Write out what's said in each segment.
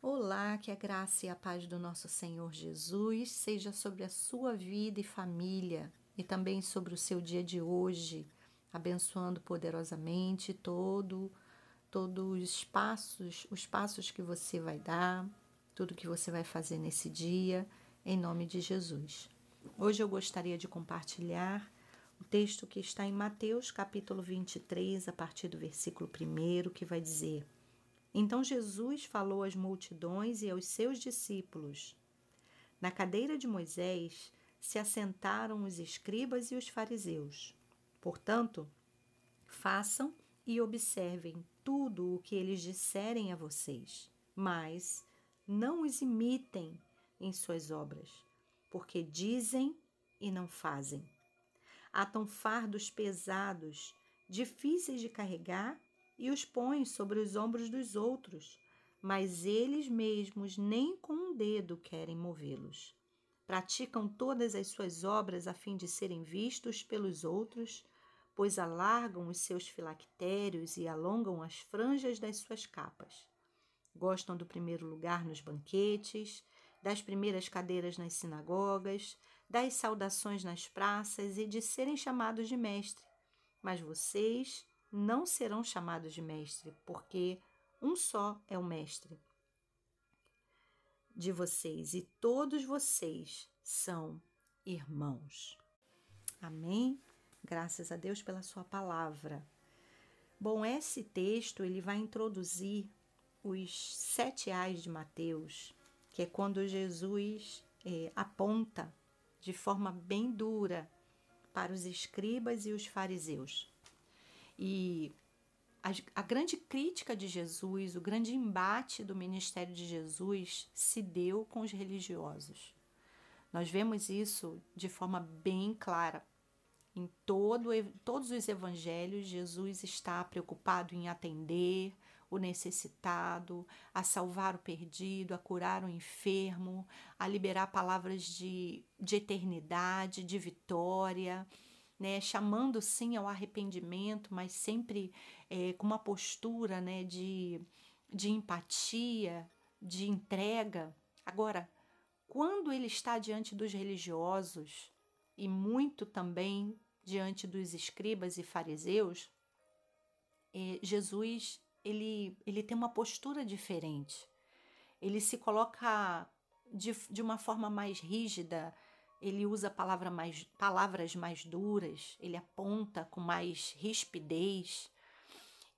Olá, que a graça e a paz do nosso Senhor Jesus seja sobre a sua vida e família e também sobre o seu dia de hoje, abençoando poderosamente todo todos os passos, os passos que você vai dar, tudo que você vai fazer nesse dia, em nome de Jesus. Hoje eu gostaria de compartilhar o texto que está em Mateus capítulo 23, a partir do versículo 1, que vai dizer: então Jesus falou às multidões e aos seus discípulos. Na cadeira de Moisés se assentaram os escribas e os fariseus. Portanto, façam e observem tudo o que eles disserem a vocês, mas não os imitem em suas obras, porque dizem e não fazem. Atam fardos pesados, difíceis de carregar e os põe sobre os ombros dos outros, mas eles mesmos nem com um dedo querem movê-los. Praticam todas as suas obras a fim de serem vistos pelos outros, pois alargam os seus filactérios e alongam as franjas das suas capas. Gostam do primeiro lugar nos banquetes, das primeiras cadeiras nas sinagogas, das saudações nas praças e de serem chamados de mestre. Mas vocês não serão chamados de mestre, porque um só é o mestre de vocês e todos vocês são irmãos. Amém? Graças a Deus pela sua palavra. Bom, esse texto ele vai introduzir os sete ais de Mateus, que é quando Jesus é, aponta de forma bem dura para os escribas e os fariseus. E a, a, grande crítica de Jesus, o grande embate do ministério de Jesus se deu com os religiosos. Nós vemos isso de forma bem clara. Em todo, todos os evangelhos, Jesus está preocupado em atender o necessitado, a salvar o perdido, a curar o enfermo, a liberar palavras de, de eternidade, de vitória né, chamando sim ao arrependimento, mas sempre é, com uma postura né, de, de empatia, de entrega. Agora, quando ele está diante dos religiosos e muito também diante dos escribas e fariseus, é, Jesus ele, ele tem uma postura diferente. Ele se coloca de, de uma forma mais rígida, ele usa palavra mais, palavras mais duras, ele aponta com mais rispidez.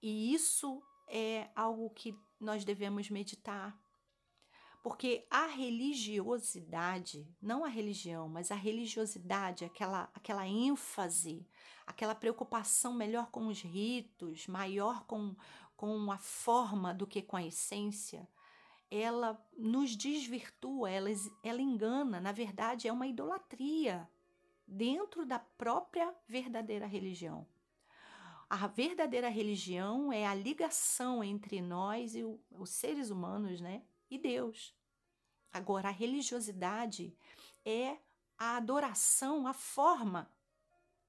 E isso é algo que nós devemos meditar. Porque a religiosidade, não a religião, mas a religiosidade, aquela, aquela ênfase, aquela preocupação melhor com os ritos, maior com, com a forma do que com a essência, ela nos desvirtua, ela, ela engana, na verdade é uma idolatria dentro da própria verdadeira religião. A verdadeira religião é a ligação entre nós e o, os seres humanos, né, e Deus. Agora, a religiosidade é a adoração, a forma,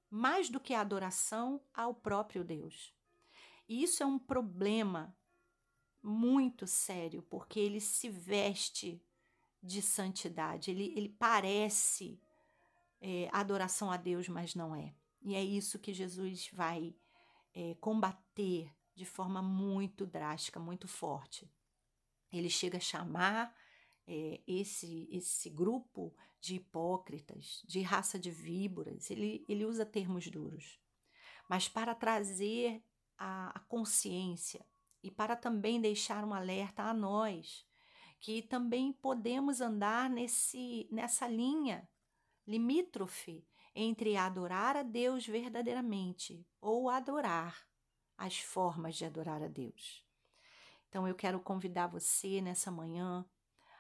mais do que a adoração ao próprio Deus. E isso é um problema muito sério, porque ele se veste de santidade, ele, ele parece é, adoração a Deus, mas não é. E é isso que Jesus vai é, combater de forma muito drástica, muito forte. Ele chega a chamar é, esse, esse grupo de hipócritas, de raça de víboras, ele, ele usa termos duros. Mas para trazer a, a consciência e para também deixar um alerta a nós, que também podemos andar nesse, nessa linha limítrofe entre adorar a Deus verdadeiramente ou adorar as formas de adorar a Deus. Então eu quero convidar você nessa manhã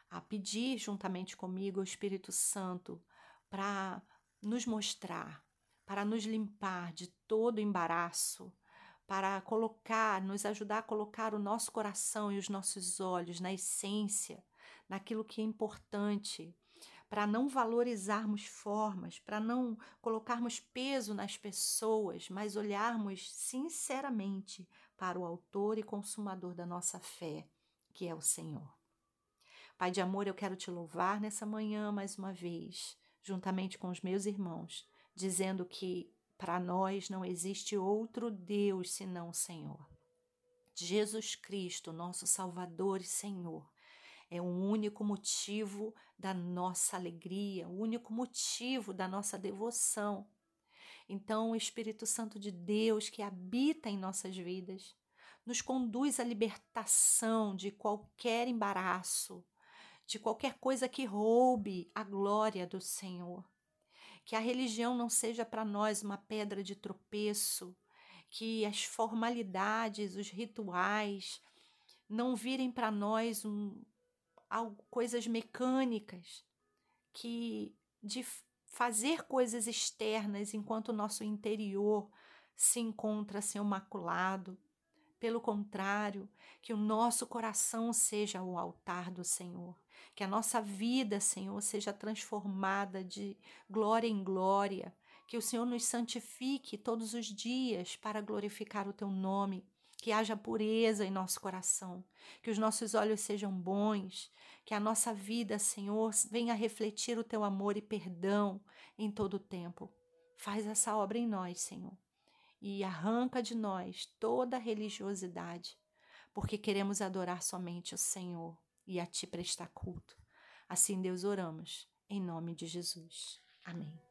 a pedir juntamente comigo o Espírito Santo para nos mostrar, para nos limpar de todo embaraço, para colocar, nos ajudar a colocar o nosso coração e os nossos olhos na essência, naquilo que é importante, para não valorizarmos formas, para não colocarmos peso nas pessoas, mas olharmos sinceramente para o autor e consumador da nossa fé, que é o Senhor. Pai de amor, eu quero te louvar nessa manhã mais uma vez, juntamente com os meus irmãos, dizendo que para nós não existe outro Deus senão o Senhor. Jesus Cristo, nosso Salvador e Senhor, é o único motivo da nossa alegria, o único motivo da nossa devoção. Então, o Espírito Santo de Deus que habita em nossas vidas nos conduz à libertação de qualquer embaraço, de qualquer coisa que roube a glória do Senhor. Que a religião não seja para nós uma pedra de tropeço, que as formalidades, os rituais não virem para nós um, algo, coisas mecânicas, que de fazer coisas externas enquanto o nosso interior se encontra sem o maculado. Pelo contrário, que o nosso coração seja o altar do Senhor, que a nossa vida, Senhor, seja transformada de glória em glória, que o Senhor nos santifique todos os dias para glorificar o teu nome, que haja pureza em nosso coração, que os nossos olhos sejam bons, que a nossa vida, Senhor, venha refletir o teu amor e perdão em todo o tempo. Faz essa obra em nós, Senhor, e arranca de nós toda religiosidade, porque queremos adorar somente o Senhor e a ti prestar culto. Assim, Deus, oramos, em nome de Jesus. Amém.